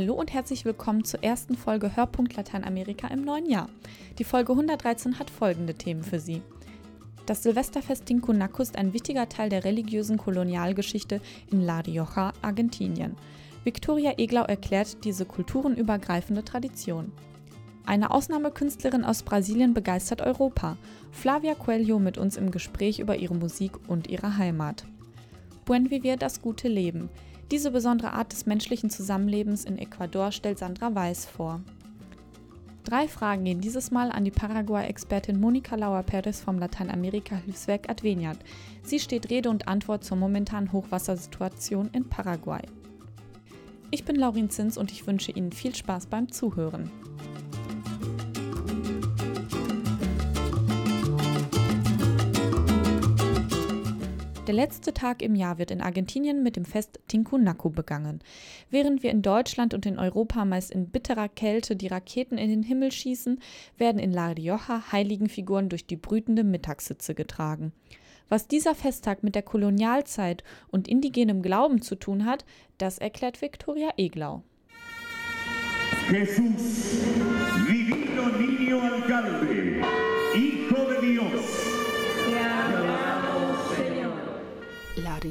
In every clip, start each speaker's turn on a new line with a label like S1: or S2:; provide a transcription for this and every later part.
S1: Hallo und herzlich willkommen zur ersten Folge Hörpunkt Lateinamerika im neuen Jahr. Die Folge 113 hat folgende Themen für Sie. Das Silvesterfest Tincunaco ist ein wichtiger Teil der religiösen Kolonialgeschichte in La Rioja, Argentinien. Victoria Eglau erklärt diese kulturenübergreifende Tradition. Eine Ausnahmekünstlerin aus Brasilien begeistert Europa. Flavia Coelho mit uns im Gespräch über ihre Musik und ihre Heimat. Buen Vivir, das gute Leben. Diese besondere Art des menschlichen Zusammenlebens in Ecuador stellt Sandra Weiß vor. Drei Fragen gehen dieses Mal an die Paraguay-Expertin Monika Lauer-Perez vom Lateinamerika-Hilfswerk Adveniat. Sie steht Rede und Antwort zur momentanen Hochwassersituation in Paraguay. Ich bin Laurin Zins und ich wünsche Ihnen viel Spaß beim Zuhören. Der letzte Tag im Jahr wird in Argentinien mit dem Fest Tincunaco begangen. Während wir in Deutschland und in Europa meist in bitterer Kälte die Raketen in den Himmel schießen, werden in La Rioja Heiligenfiguren durch die brütende Mittagssitze getragen. Was dieser Festtag mit der Kolonialzeit und indigenem Glauben zu tun hat, das erklärt Victoria Eglau.
S2: Jesús, divino niño alcalde,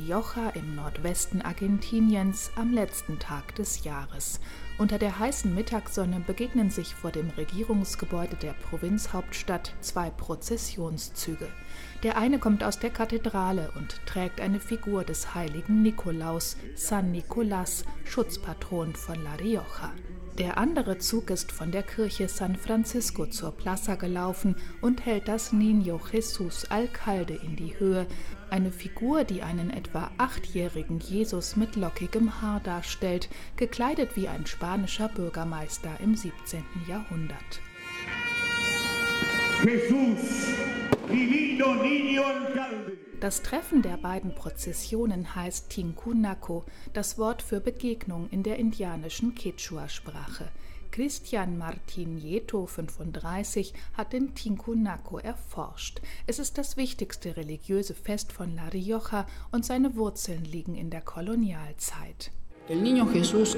S3: Rioja im Nordwesten Argentiniens am letzten Tag des Jahres. Unter der heißen Mittagssonne begegnen sich vor dem Regierungsgebäude der Provinzhauptstadt zwei Prozessionszüge. Der eine kommt aus der Kathedrale und trägt eine Figur des heiligen Nikolaus, San Nicolás, Schutzpatron von La Rioja. Der andere Zug ist von der Kirche San Francisco zur Plaza gelaufen und hält das Niño Jesus Alcalde in die Höhe, eine Figur, die einen etwa achtjährigen Jesus mit lockigem Haar darstellt, gekleidet wie ein spanischer Bürgermeister im 17. Jahrhundert.
S2: Jesús, divino niño alcalde.
S3: Das Treffen der beiden Prozessionen heißt Tincunaco, das Wort für Begegnung in der indianischen Quechua-Sprache. Christian Martin Nieto, 35, hat den Tincunaco erforscht. Es ist das wichtigste religiöse Fest von La Rioja und seine Wurzeln liegen in der Kolonialzeit.
S4: El Niño Jesús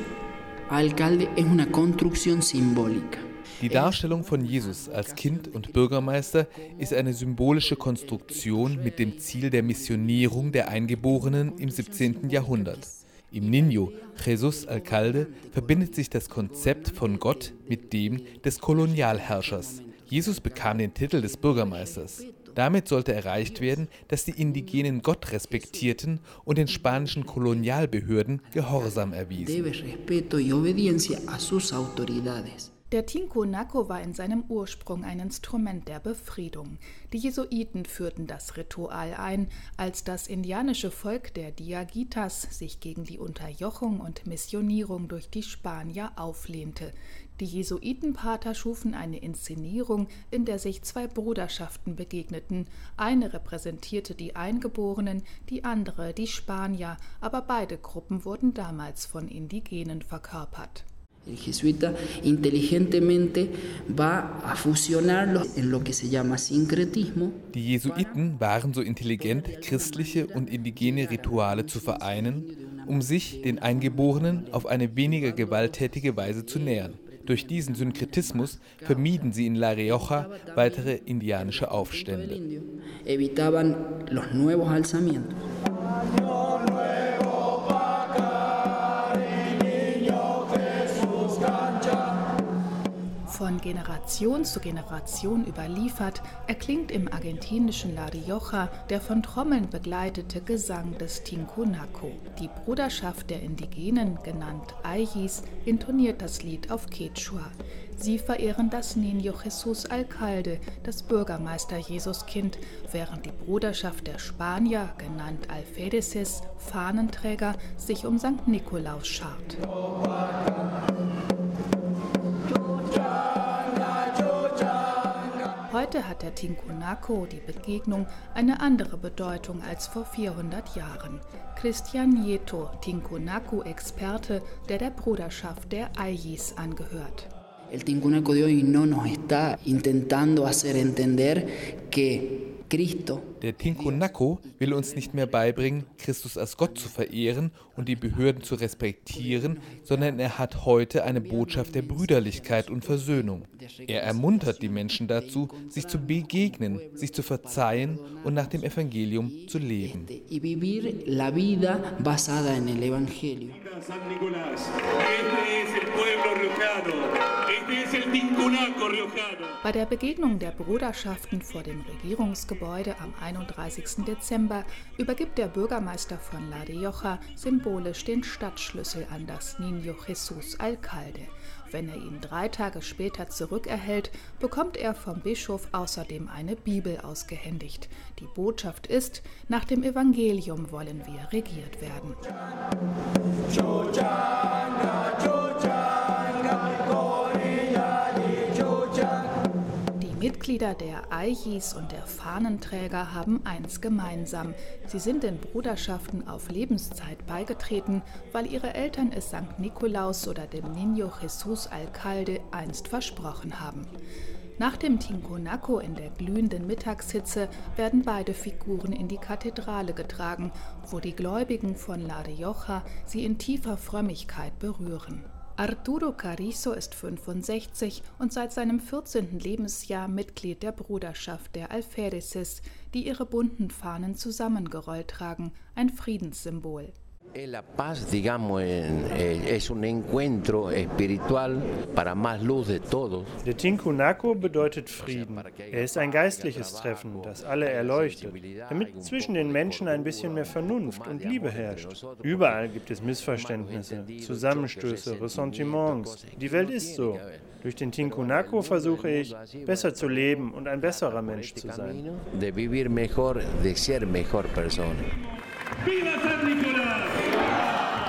S4: alcalde es una construcción simbólica.
S5: Die Darstellung von Jesus als Kind und Bürgermeister ist eine symbolische Konstruktion mit dem Ziel der Missionierung der Eingeborenen im 17. Jahrhundert. Im Niño, Jesus Alcalde, verbindet sich das Konzept von Gott mit dem des Kolonialherrschers. Jesus bekam den Titel des Bürgermeisters. Damit sollte erreicht werden, dass die Indigenen Gott respektierten und den spanischen Kolonialbehörden Gehorsam erwiesen.
S3: Der Tincunaco war in seinem Ursprung ein Instrument der Befriedung. Die Jesuiten führten das Ritual ein, als das indianische Volk der Diaguitas sich gegen die Unterjochung und Missionierung durch die Spanier auflehnte. Die Jesuitenpater schufen eine Inszenierung, in der sich zwei Bruderschaften begegneten. Eine repräsentierte die Eingeborenen, die andere die Spanier, aber beide Gruppen wurden damals von Indigenen verkörpert.
S4: El jesuita inteligentemente va a fusionarlo en lo que se llama sincretismo.
S5: Die Jesuiten waren so intelligent, christliche und indigene Rituale zu vereinen, um sich den Eingeborenen auf eine weniger gewalttätige Weise zu nähern. Durch diesen Synkretismus vermieden sie in La Rioja weitere indianische Aufstände.
S3: Von Generation zu Generation überliefert, erklingt im argentinischen La Rioja der von Trommeln begleitete Gesang des Tincunaco. Die Bruderschaft der Indigenen, genannt Ayis, intoniert das Lied auf Quechua. Sie verehren das Niño Jesus Alcalde, das Bürgermeister Jesuskind, während die Bruderschaft der Spanier, genannt Alfedeces, Fahnenträger, sich um St. Nikolaus schart. Heute hat der Tincunaco, die Begegnung, eine andere Bedeutung als vor 400 Jahren. Christian Nieto, Tincunaco-Experte, der der Bruderschaft der Ayis angehört.
S4: El Tincunaco de hoy no nos está intentando hacer entender que Cristo
S5: Der Tinkunako will uns nicht mehr beibringen, Christus als Gott zu verehren und die Behörden zu respektieren, sondern er hat heute eine Botschaft der Brüderlichkeit und Versöhnung. Er ermuntert die Menschen dazu, sich zu begegnen, sich zu verzeihen und nach dem Evangelium zu leben.
S3: Bei der Begegnung der Bruderschaften vor dem Regierungsgebäude am 31. Dezember übergibt der Bürgermeister von La Rioja symbolisch den Stadtschlüssel an das Niño Jesús Alcalde. Wenn er ihn drei Tage später zurückerhält, bekommt er vom Bischof außerdem eine Bibel ausgehändigt. Die Botschaft ist, nach dem Evangelium wollen wir regiert werden. Die Mitglieder der Ayis und der Fahnenträger haben eins gemeinsam. Sie sind den Bruderschaften auf Lebenszeit beigetreten, weil ihre Eltern es St. Nikolaus oder dem Niño Jesús Alcalde einst versprochen haben. Nach dem Tinkonaco in der glühenden Mittagshitze werden beide Figuren in die Kathedrale getragen, wo die Gläubigen von La Rioja sie in tiefer Frömmigkeit berühren. Arturo Carrizo ist 65 und seit seinem 14. Lebensjahr Mitglied der Bruderschaft der Alfereces, die ihre bunten Fahnen zusammengerollt tragen, ein Friedenssymbol.
S6: La paz, digamos, es un encuentro espiritual para más luz de todos.
S7: Der Tinkunaku bedeutet Frieden. Er ist ein geistliches Treffen, das alle erleuchtet, damit zwischen den Menschen ein bisschen mehr Vernunft und Liebe herrscht. Überall gibt es Missverständnisse, Zusammenstöße, Ressentiments. Die Welt ist so. Durch den Tinkunaku versuche ich, besser zu leben und ein besserer Mensch zu sein.
S6: De vivir mejor, de ser mejor persona.
S2: ¡Viva San Nicolás! ¡Viva el niño alcalde!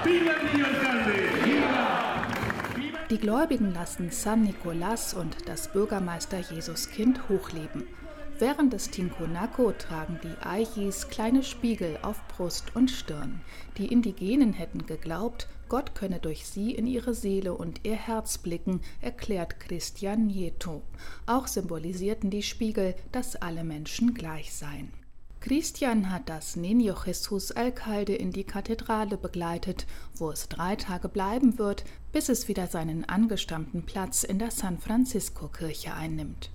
S3: Die Gläubigen lassen San Nicolas und das Bürgermeister Jesuskind hochleben. Während des Tinkonaco tragen die Ayis kleine Spiegel auf Brust und Stirn. Die Indigenen hätten geglaubt, Gott könne durch sie in ihre Seele und ihr Herz blicken, erklärt Christian Nieto. Auch symbolisierten die Spiegel, dass alle Menschen gleich seien. Christian hat das Niño Jesús Alcalde in die Kathedrale begleitet, wo es drei Tage bleiben wird, bis es wieder seinen angestammten Platz in der San Francisco Kirche einnimmt.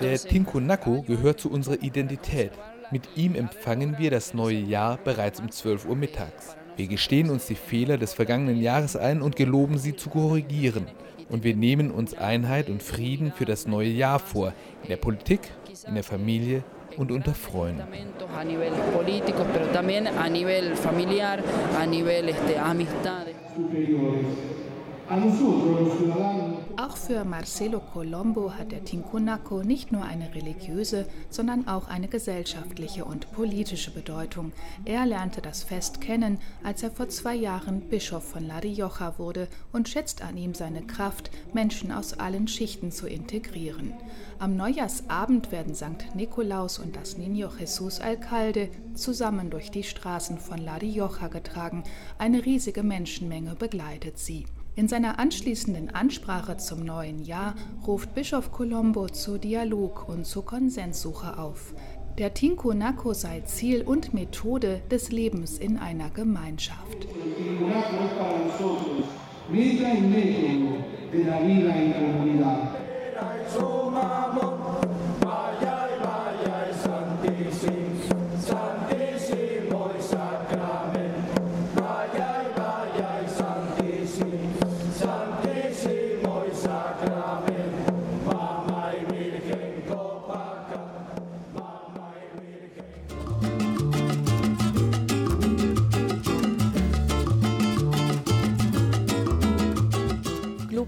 S5: Der Tinkunaku gehört zu unserer Identität. Mit ihm empfangen wir das neue Jahr bereits um 12 Uhr mittags. Wir gestehen uns die Fehler des vergangenen Jahres ein und geloben sie zu korrigieren. Und wir nehmen uns Einheit und Frieden für das neue Jahr vor, in der Politik, in der Familie und unter Freunden.
S4: a nivel político, pero
S3: Auch für Marcelo Colombo hat der Tinkunaco nicht nur eine religiöse, sondern auch eine gesellschaftliche und politische Bedeutung. Er lernte das Fest kennen, als er vor zwei Jahren Bischof von La Rioja wurde und schätzt an ihm seine Kraft, Menschen aus allen Schichten zu integrieren. Am Neujahrsabend werden St. Nikolaus und das Niño Jesús Alcalde zusammen durch die Straßen von La Rioja getragen. Eine riesige Menschenmenge begleitet sie. In seiner anschließenden Ansprache zum neuen Jahr ruft Bischof Colombo zu Dialog und zur Konsenssuche auf. Der Tinkunaco sei Ziel und Methode des Lebens in einer Gemeinschaft.
S8: Meta y método de la vida en comunidad.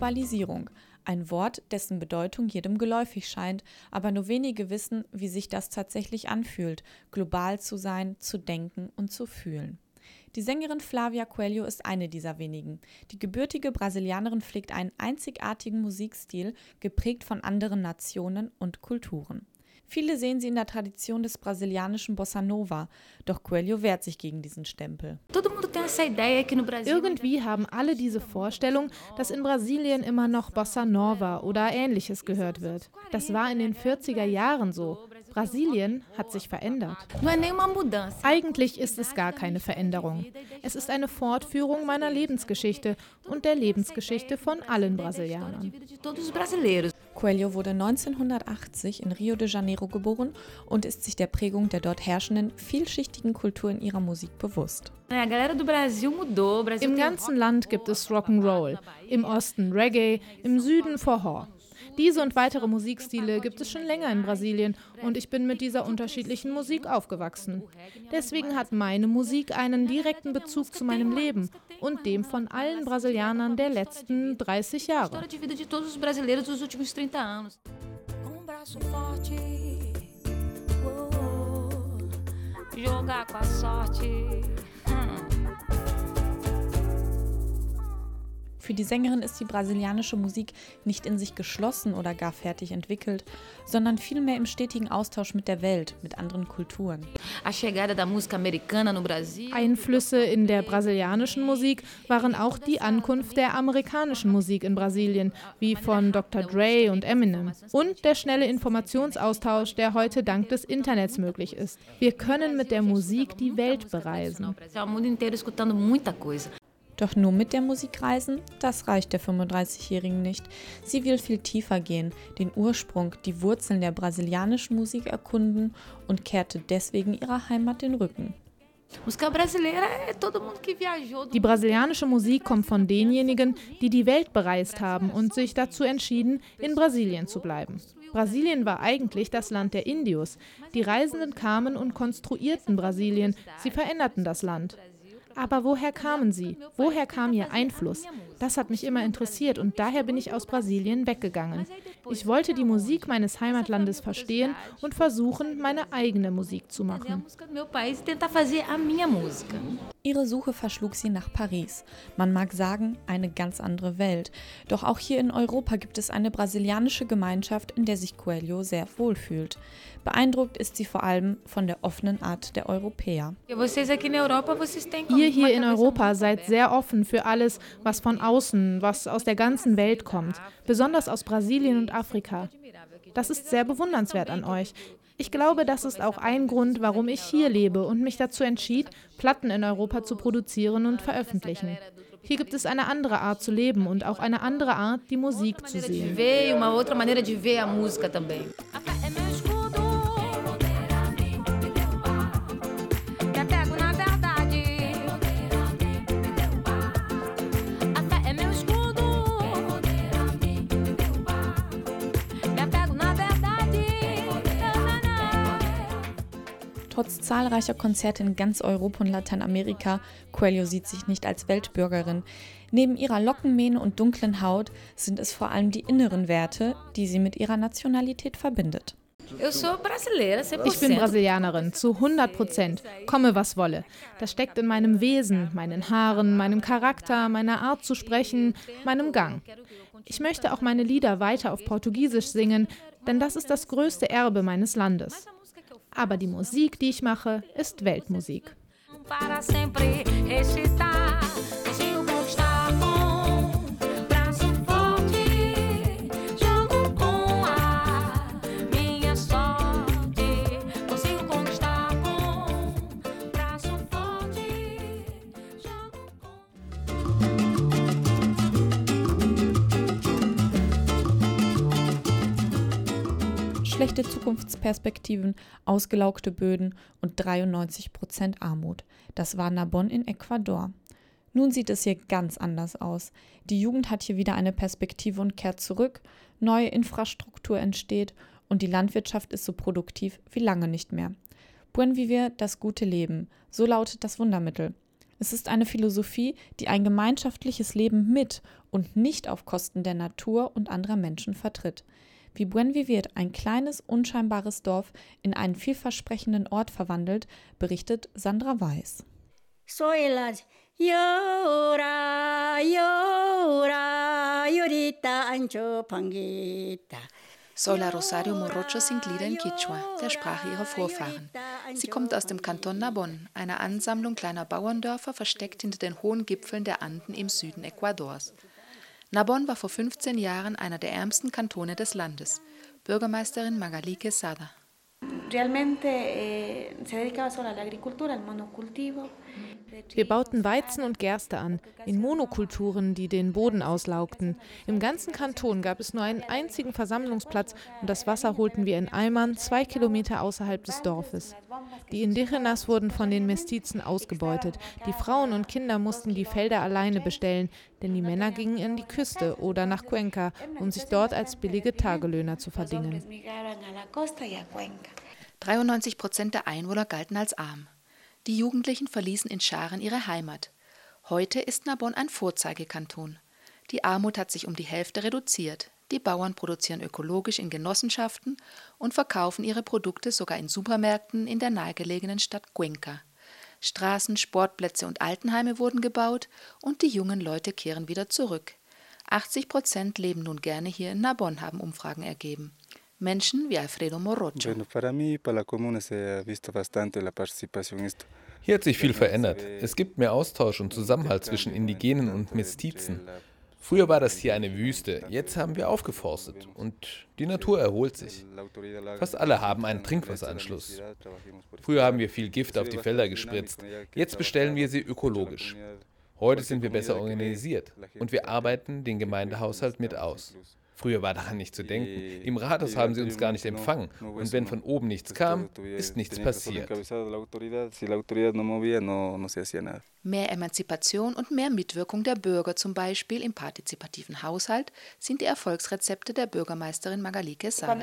S1: Globalisierung, ein Wort, dessen Bedeutung jedem geläufig scheint, aber nur wenige wissen, wie sich das tatsächlich anfühlt, global zu sein, zu denken und zu fühlen. Die Sängerin Flavia Coelho ist eine dieser wenigen. Die gebürtige Brasilianerin pflegt einen einzigartigen Musikstil, geprägt von anderen Nationen und Kulturen. Viele sehen sie in der Tradition des brasilianischen Bossa Nova, doch Coelho wehrt sich gegen diesen Stempel.
S9: Irgendwie haben alle diese Vorstellung, dass in Brasilien immer noch Bossa Nova oder ähnliches gehört wird. Das war in den 40er Jahren so. Brasilien hat sich verändert. Eigentlich ist es gar keine Veränderung. Es ist eine Fortführung meiner Lebensgeschichte und der Lebensgeschichte von allen Brasilianern.
S1: Coelho wurde 1980 in Rio de Janeiro geboren und ist sich der Prägung der dort herrschenden, vielschichtigen Kultur in ihrer Musik bewusst.
S9: Im ganzen Land gibt es Rock'n'Roll, im Osten Reggae, im Süden Forró. Diese und weitere Musikstile gibt es schon länger in Brasilien und ich bin mit dieser unterschiedlichen Musik aufgewachsen. Deswegen hat meine Musik einen direkten Bezug zu meinem Leben und dem von allen Brasilianern der letzten 30 Jahre.
S1: Jogar com a sorte. Für die Sängerin ist die brasilianische Musik nicht in sich geschlossen oder gar fertig entwickelt, sondern vielmehr im stetigen Austausch mit der Welt, mit anderen Kulturen.
S9: Einflüsse in der brasilianischen Musik waren auch die Ankunft der amerikanischen Musik in Brasilien, wie von Dr. Dre und Eminem. Und der schnelle Informationsaustausch, der heute dank des Internets möglich ist. Wir können mit der Musik die Welt bereisen.
S1: Doch nur mit der Musik reisen, das reicht der 35-Jährigen nicht. Sie will viel tiefer gehen, den Ursprung, die Wurzeln der brasilianischen Musik erkunden und kehrte deswegen ihrer Heimat den Rücken.
S9: Die brasilianische Musik kommt von denjenigen, die die Welt bereist haben und sich dazu entschieden, in Brasilien zu bleiben. Brasilien war eigentlich das Land der Indios. Die Reisenden kamen und konstruierten Brasilien, sie veränderten das Land. Aber woher kamen sie? Woher kam ihr Einfluss? Das hat mich immer interessiert und daher bin ich aus Brasilien weggegangen. Ich wollte die Musik meines Heimatlandes verstehen und versuchen, meine eigene Musik zu machen.
S1: Ihre Suche verschlug sie nach Paris. Man mag sagen, eine ganz andere Welt. Doch auch hier in Europa gibt es eine brasilianische Gemeinschaft, in der sich Coelho sehr wohl fühlt. Beeindruckt ist sie vor allem von der offenen Art der Europäer.
S9: Ihr hier in Europa seid sehr offen für alles, was von außen, was aus der ganzen Welt kommt, besonders aus Brasilien und Afrika. Das ist sehr bewundernswert an euch. Ich glaube, das ist auch ein Grund, warum ich hier lebe und mich dazu entschied, Platten in Europa zu produzieren und veröffentlichen. Hier gibt es eine andere Art zu leben und auch eine andere Art, die Musik zu sehen.
S1: Zahlreicher Konzerte in ganz Europa und Lateinamerika, Coelho sieht sich nicht als Weltbürgerin. Neben ihrer Lockenmähne und dunklen Haut sind es vor allem die inneren Werte, die sie mit ihrer Nationalität verbindet.
S9: Ich bin Brasilianerin, zu 100 Prozent, komme was wolle. Das steckt in meinem Wesen, meinen Haaren, meinem Charakter, meiner Art zu sprechen, meinem Gang. Ich möchte auch meine Lieder weiter auf Portugiesisch singen, denn das ist das größte Erbe meines Landes. Aber die Musik, die ich mache, ist Weltmusik.
S1: Schlechte Zukunftsperspektiven, ausgelaugte Böden und 93 Prozent Armut. Das war Narbonne in Ecuador. Nun sieht es hier ganz anders aus. Die Jugend hat hier wieder eine Perspektive und kehrt zurück, neue Infrastruktur entsteht und die Landwirtschaft ist so produktiv wie lange nicht mehr. Buen Vivir, das gute Leben, so lautet das Wundermittel. Es ist eine Philosophie, die ein gemeinschaftliches Leben mit und nicht auf Kosten der Natur und anderer Menschen vertritt wie Buen Vivir ein kleines, unscheinbares Dorf in einen vielversprechenden Ort verwandelt, berichtet Sandra Weiß. Soelas Yora, Yora, Yorita Ancho Pangita.
S10: Sola Rosario Morocho singt Lieder in Quichua, der Sprache ihrer Vorfahren. Sie kommt aus dem Kanton Nabon, einer Ansammlung kleiner Bauerndörfer versteckt hinter den hohen Gipfeln der Anden im Süden Ecuadors. Nabon war vor 15 Jahren einer der ärmsten Kantone des Landes. Bürgermeisterin Magali Quesada.
S11: Realmente eh, se dedicaba solo a agricultura, al monocultivo.
S9: Wir bauten Weizen und Gerste an, in Monokulturen, die den Boden auslaugten. Im ganzen Kanton gab es nur einen einzigen Versammlungsplatz und das Wasser holten wir in Eimern zwei Kilometer außerhalb des Dorfes. Die Indigenas wurden von den Mestizen ausgebeutet. Die Frauen und Kinder mussten die Felder alleine bestellen, denn die Männer gingen in die Küste oder nach Cuenca, um sich dort als billige Tagelöhner zu verdingen.
S10: 93 Prozent der Einwohner galten als arm. Die Jugendlichen verließen in Scharen ihre Heimat. Heute ist Narbonne ein Vorzeigekanton. Die Armut hat sich um die Hälfte reduziert. Die Bauern produzieren ökologisch in Genossenschaften und verkaufen ihre Produkte sogar in Supermärkten in der nahegelegenen Stadt Cuenca. Straßen, Sportplätze und Altenheime wurden gebaut und die jungen Leute kehren wieder zurück. 80 Prozent leben nun gerne hier in Narbonne, haben Umfragen ergeben. Menschen wie Alfredo Morocho.
S12: Hier hat sich viel verändert. Es gibt mehr Austausch und Zusammenhalt zwischen Indigenen und Mestizen. Früher war das hier eine Wüste, jetzt haben wir aufgeforstet und die Natur erholt sich. Fast alle haben einen Trinkwasseranschluss. Früher haben wir viel Gift auf die Felder gespritzt, jetzt bestellen wir sie ökologisch. Heute sind wir besser organisiert und wir arbeiten den Gemeindehaushalt mit aus. Früher war daran nicht zu denken. Im Rathaus haben sie uns gar nicht empfangen. Und wenn von oben nichts kam, ist nichts passiert.
S10: Mehr Emanzipation und mehr Mitwirkung der Bürger, zum Beispiel im partizipativen Haushalt, sind die Erfolgsrezepte der Bürgermeisterin Magali Quesada.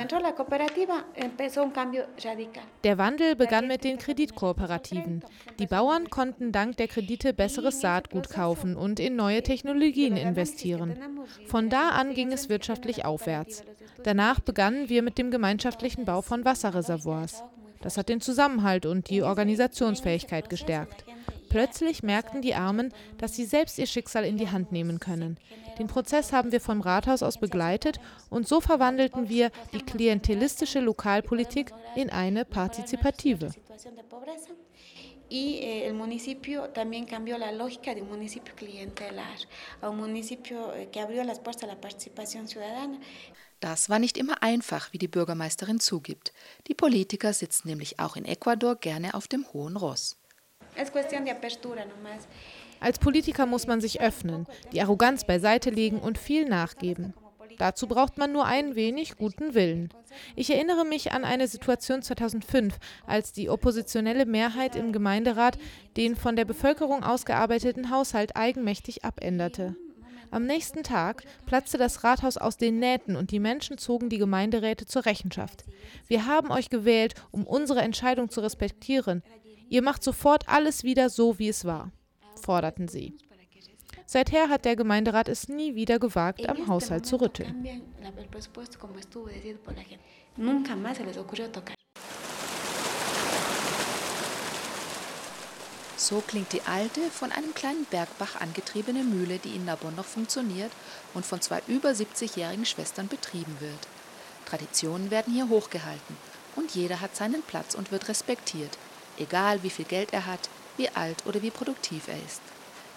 S9: Der Wandel begann mit den Kreditkooperativen. Die Bauern konnten dank der Kredite besseres Saatgut kaufen und in neue Technologien investieren. Von da an ging es wirtschaftlich aufwärts. Danach begannen wir mit dem gemeinschaftlichen Bau von Wasserreservoirs. Das hat den Zusammenhalt und die Organisationsfähigkeit gestärkt. Plötzlich merkten die Armen, dass sie selbst ihr Schicksal in die Hand nehmen können. Den Prozess haben wir vom Rathaus aus begleitet und so verwandelten wir die klientelistische Lokalpolitik in eine partizipative.
S11: Y eh, el municipio también cambió la lógica de un municipio clientelar a un municipio eh, que abrió las puertas a la participación ciudadana.
S10: Das war nicht immer einfach, wie die Bürgermeisterin zugibt. Die Politiker sitzen nämlich auch in Ecuador gerne auf dem hohen Ross.
S9: Als Politiker muss man sich öffnen, die Arroganz beiseite legen und viel nachgeben. Dazu braucht man nur ein wenig guten Willen. Ich erinnere mich an eine Situation 2005, als die oppositionelle Mehrheit im Gemeinderat den von der Bevölkerung ausgearbeiteten Haushalt eigenmächtig abänderte. Am nächsten Tag platzte das Rathaus aus den Nähten und die Menschen zogen die Gemeinderäte zur Rechenschaft. Wir haben euch gewählt, um unsere Entscheidung zu respektieren. Ihr macht sofort alles wieder so, wie es war, forderten sie. Seither hat der Gemeinderat es nie wieder gewagt, am Haushalt zu rütteln.
S10: So klingt die alte, von einem kleinen Bergbach angetriebene Mühle, die in Narbonne noch funktioniert und von zwei über 70-jährigen Schwestern betrieben wird. Traditionen werden hier hochgehalten und jeder hat seinen Platz und wird respektiert, egal wie viel Geld er hat, wie alt oder wie produktiv er ist.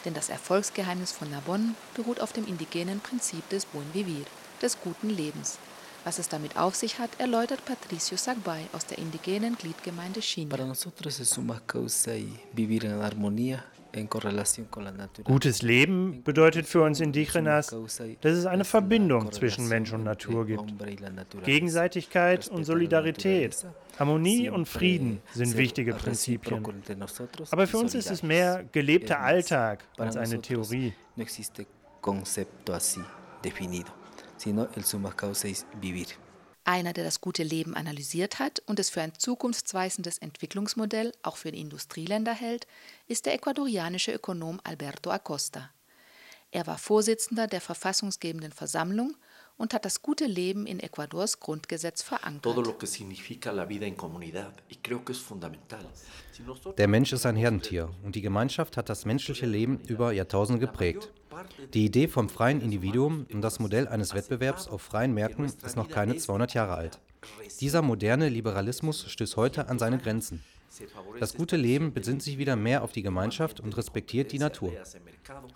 S10: Denn das Erfolgsgeheimnis von Narbonne beruht auf dem indigenen Prinzip des Buen Vivir, des guten Lebens. Was es damit auf sich hat, erläutert Patricio Sagbay aus der indigenen Gliedgemeinde China.
S13: Gutes Leben bedeutet für uns Indigenas, dass es eine Verbindung zwischen Mensch und Natur gibt. Gegenseitigkeit und Solidarität, Harmonie und Frieden sind wichtige Prinzipien. Aber für uns ist es mehr gelebter Alltag als eine Theorie
S10: sino el summa causa es vivir. Einer, der das gute Leben analysiert hat und es für ein zukunftsweisendes Entwicklungsmodell auch für die Industrieländer hält, ist der ecuadorianische Ökonom Alberto Acosta. Er war Vorsitzender der verfassungsgebenden Versammlung und hat das gute Leben in Ecuadors Grundgesetz verankert.
S14: Der Mensch ist ein Herdentier und die Gemeinschaft hat das menschliche Leben über Jahrtausende geprägt. Die Idee vom freien Individuum und das Modell eines Wettbewerbs auf freien Märkten ist noch keine 200 Jahre alt. Dieser moderne Liberalismus stößt heute an seine Grenzen. Das gute Leben besinnt sich wieder mehr auf die Gemeinschaft und respektiert die Natur.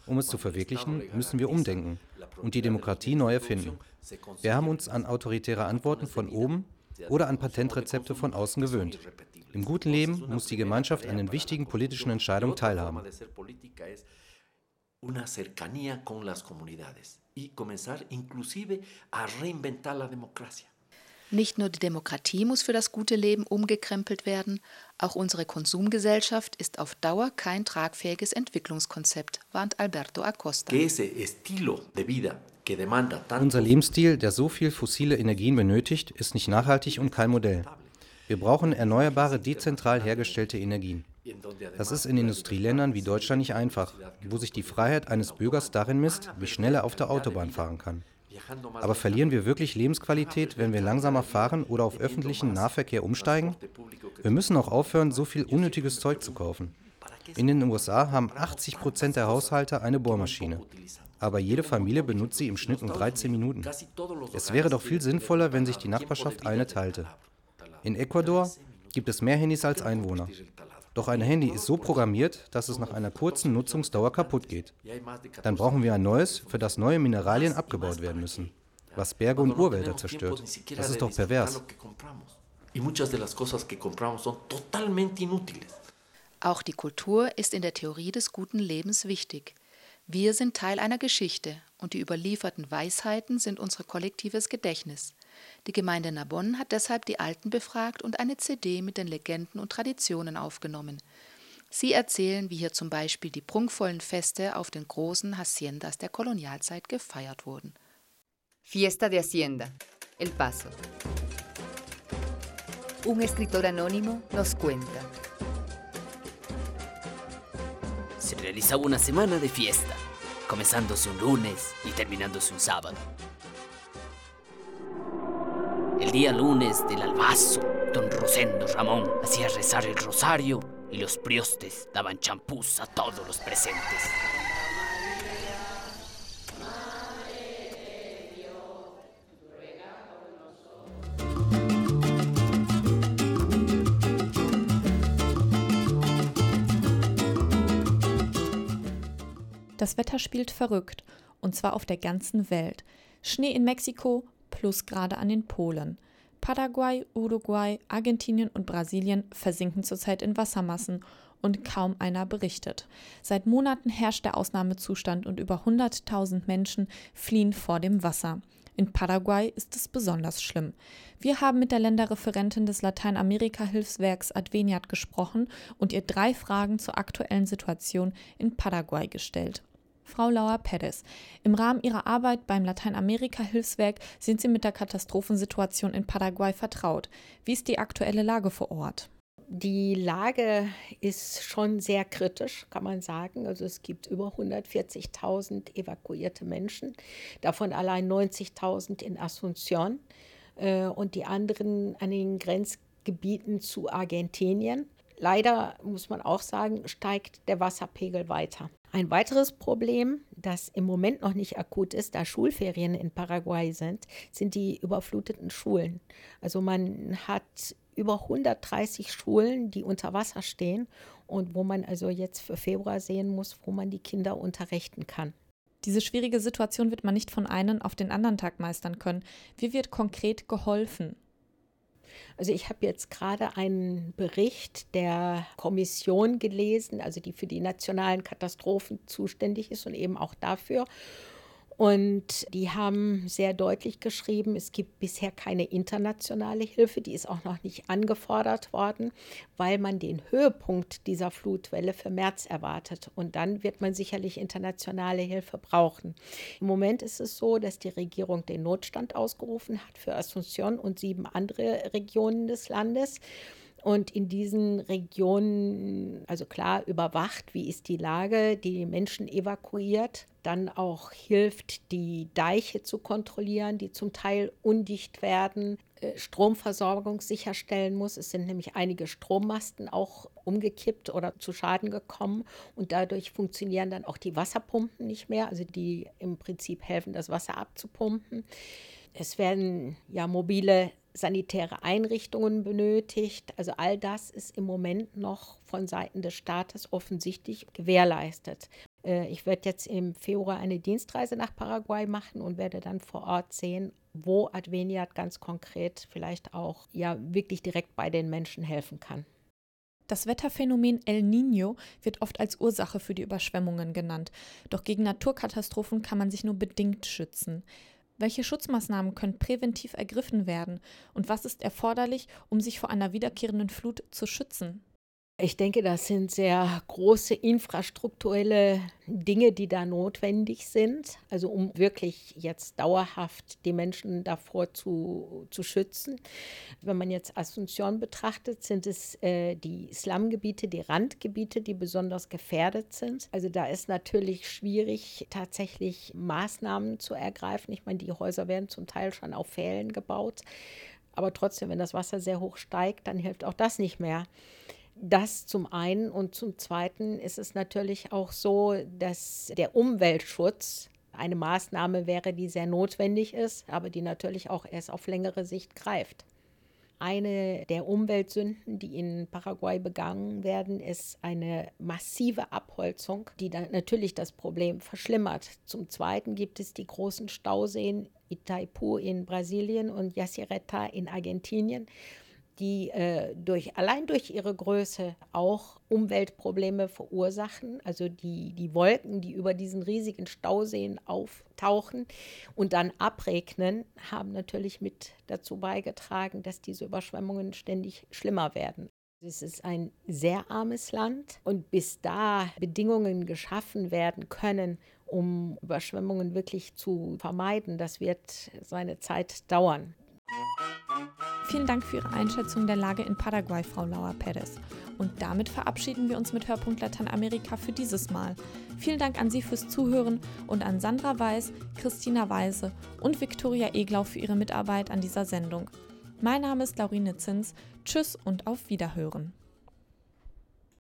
S14: Um es zu verwirklichen, müssen wir umdenken und die Demokratie neu erfinden. Wir haben uns an autoritäre Antworten von oben oder an Patentrezepte von außen gewöhnt. Im guten Leben muss die Gemeinschaft an den wichtigen politischen Entscheidungen teilhaben.
S15: Una cercanía con las comunidades y comenzar inclusive a reinventar la democracia.
S3: Nicht nur die Demokratie muss für das gute Leben umgekrempelt werden, auch unsere Konsumgesellschaft ist auf Dauer kein tragfähiges Entwicklungskonzept, warnt Alberto Acosta.
S14: Unser Lebensstil, der so viel fossile Energien benötigt, ist nicht nachhaltig und kein Modell. Wir brauchen erneuerbare, dezentral hergestellte Energien. Das ist in Industrieländern wie Deutschland nicht einfach, wo sich die Freiheit eines Bürgers darin misst, wie schnell er auf der Autobahn fahren kann. Aber verlieren wir wirklich Lebensqualität, wenn wir langsamer fahren oder auf öffentlichen Nahverkehr umsteigen? Wir müssen auch aufhören, so viel unnötiges Zeug zu kaufen. In den USA haben 80 Prozent der Haushalte eine Bohrmaschine. Aber jede Familie benutzt sie im Schnitt um 13 Minuten. Es wäre doch viel sinnvoller, wenn sich die Nachbarschaft eine teilte. In Ecuador gibt es mehr Handys als Einwohner. Doch ein Handy ist so programmiert, dass es nach einer kurzen Nutzungsdauer kaputt geht. Dann brauchen wir ein neues, für das neue Mineralien abgebaut werden müssen, was Berge und Urwälder zerstört. Das ist doch pervers.
S3: Auch die Kultur ist in der Theorie des guten Lebens wichtig. Wir sind Teil einer Geschichte und die überlieferten Weisheiten sind unser kollektives Gedächtnis. Die Gemeinde Narbonne hat deshalb die Alten befragt und eine CD mit den Legenden und Traditionen aufgenommen. Sie erzählen, wie hier zum Beispiel die prunkvollen Feste auf den großen Haciendas der Kolonialzeit gefeiert wurden.
S16: Fiesta de Hacienda, El Paso. Un escritor anónimo nos cuenta.
S17: Se realizaba una semana de fiesta, comenzándose un lunes y terminándose un sábado. Día lunes del albazo, don Rosendo Ramón hacía rezar el rosario y los priostes daban champús a todos los presentes.
S1: Das Wetter spielt verrückt, und zwar auf der ganzen Welt. Schnee in Mexiko, Plusgrade an den Polen. Paraguay, Uruguay, Argentinien und Brasilien versinken zurzeit in Wassermassen und kaum einer berichtet. Seit Monaten herrscht der Ausnahmezustand und über 100.000 Menschen fliehen vor dem Wasser. In Paraguay ist es besonders schlimm. Wir haben mit der Länderreferentin des Lateinamerika-Hilfswerks Adveniat gesprochen und ihr drei Fragen zur aktuellen Situation in Paraguay gestellt. Frau Laura Perez. Im Rahmen ihrer Arbeit beim Lateinamerika-Hilfswerk sind Sie mit der Katastrophensituation in Paraguay vertraut. Wie ist die aktuelle Lage vor Ort?
S18: Die Lage ist schon sehr kritisch, kann man sagen. Also es gibt über 140.000 evakuierte Menschen, davon allein 90.000 in Asunción äh, und die anderen an den Grenzgebieten zu Argentinien. Leider muss man auch sagen, steigt der Wasserpegel weiter. Ein weiteres Problem, das im Moment noch nicht akut ist, da Schulferien in Paraguay sind, sind die überfluteten Schulen. Also man hat über 130 Schulen, die unter Wasser stehen und wo man also jetzt für Februar sehen muss, wo man die Kinder unterrichten kann.
S1: Diese schwierige Situation wird man nicht von einem auf den anderen Tag meistern können. Wie wird konkret geholfen?
S18: Also ich habe jetzt gerade einen Bericht der Kommission gelesen, also die für die nationalen Katastrophen zuständig ist und eben auch dafür. Und die haben sehr deutlich geschrieben, es gibt bisher keine internationale Hilfe, die ist auch noch nicht angefordert worden, weil man den Höhepunkt dieser Flutwelle für März erwartet. Und dann wird man sicherlich internationale Hilfe brauchen. Im Moment ist es so, dass die Regierung den Notstand ausgerufen hat für Asunción und sieben andere Regionen des Landes und in diesen Regionen, also klar, überwacht, wie ist die Lage, die Menschen evakuiert dann auch hilft, die Deiche zu kontrollieren, die zum Teil undicht werden, äh, Stromversorgung sicherstellen muss. Es sind nämlich einige Strommasten auch umgekippt oder zu Schaden gekommen und dadurch funktionieren dann auch die Wasserpumpen nicht mehr, also die im Prinzip helfen, das Wasser abzupumpen. Es werden ja mobile sanitäre Einrichtungen benötigt. Also all das ist im Moment noch von Seiten des Staates offensichtlich gewährleistet. Äh, ich werde jetzt im Februar eine Dienstreise nach Paraguay machen und werde dann vor Ort sehen, wo Adveniat ganz konkret vielleicht auch ja wirklich direkt bei den Menschen helfen kann.
S1: Das Wetterphänomen El Niño wird oft als Ursache für die Überschwemmungen genannt, doch gegen Naturkatastrophen kann man sich nur bedingt schützen. Welche Schutzmaßnahmen können präventiv ergriffen werden und was ist erforderlich, um sich vor einer wiederkehrenden Flut zu schützen?
S18: Ich denke, das sind sehr große infrastrukturelle Dinge, die da notwendig sind, also um wirklich jetzt dauerhaft die Menschen davor zu, zu schützen. Wenn man jetzt Asunción betrachtet, sind es äh, die Slumgebiete, die Randgebiete, die besonders gefährdet sind. Also da ist natürlich schwierig, tatsächlich Maßnahmen zu ergreifen. Ich meine, die Häuser werden zum Teil schon auf Pfählen gebaut, aber trotzdem, wenn das Wasser sehr hoch steigt, dann hilft auch das nicht mehr. Das zum einen und zum zweiten ist es natürlich auch so, dass der Umweltschutz eine Maßnahme wäre, die sehr notwendig ist, aber die natürlich auch erst auf längere Sicht greift. Eine der Umweltsünden, die in Paraguay begangen werden, ist eine massive Abholzung, die dann natürlich das Problem verschlimmert. Zum Zweiten gibt es die großen Stauseen Itaipu in Brasilien und Yacyretá in Argentinien die äh, durch, allein durch ihre Größe auch Umweltprobleme verursachen. Also die, die Wolken, die über diesen riesigen Stauseen auftauchen und dann abregnen, haben natürlich mit dazu beigetragen, dass diese Überschwemmungen ständig schlimmer werden. Es ist ein sehr armes Land und bis da Bedingungen geschaffen werden können, um Überschwemmungen wirklich zu vermeiden, das wird seine Zeit dauern.
S1: Vielen Dank für Ihre Einschätzung der Lage in Paraguay, Frau Laura Perez. Und damit verabschieden wir uns mit Hörpunkt Lateinamerika für dieses Mal. Vielen Dank an Sie fürs Zuhören und an Sandra Weiß, Christina Weise und Viktoria Eglau für ihre Mitarbeit an dieser Sendung. Mein Name ist Laurine Zins. Tschüss und auf Wiederhören.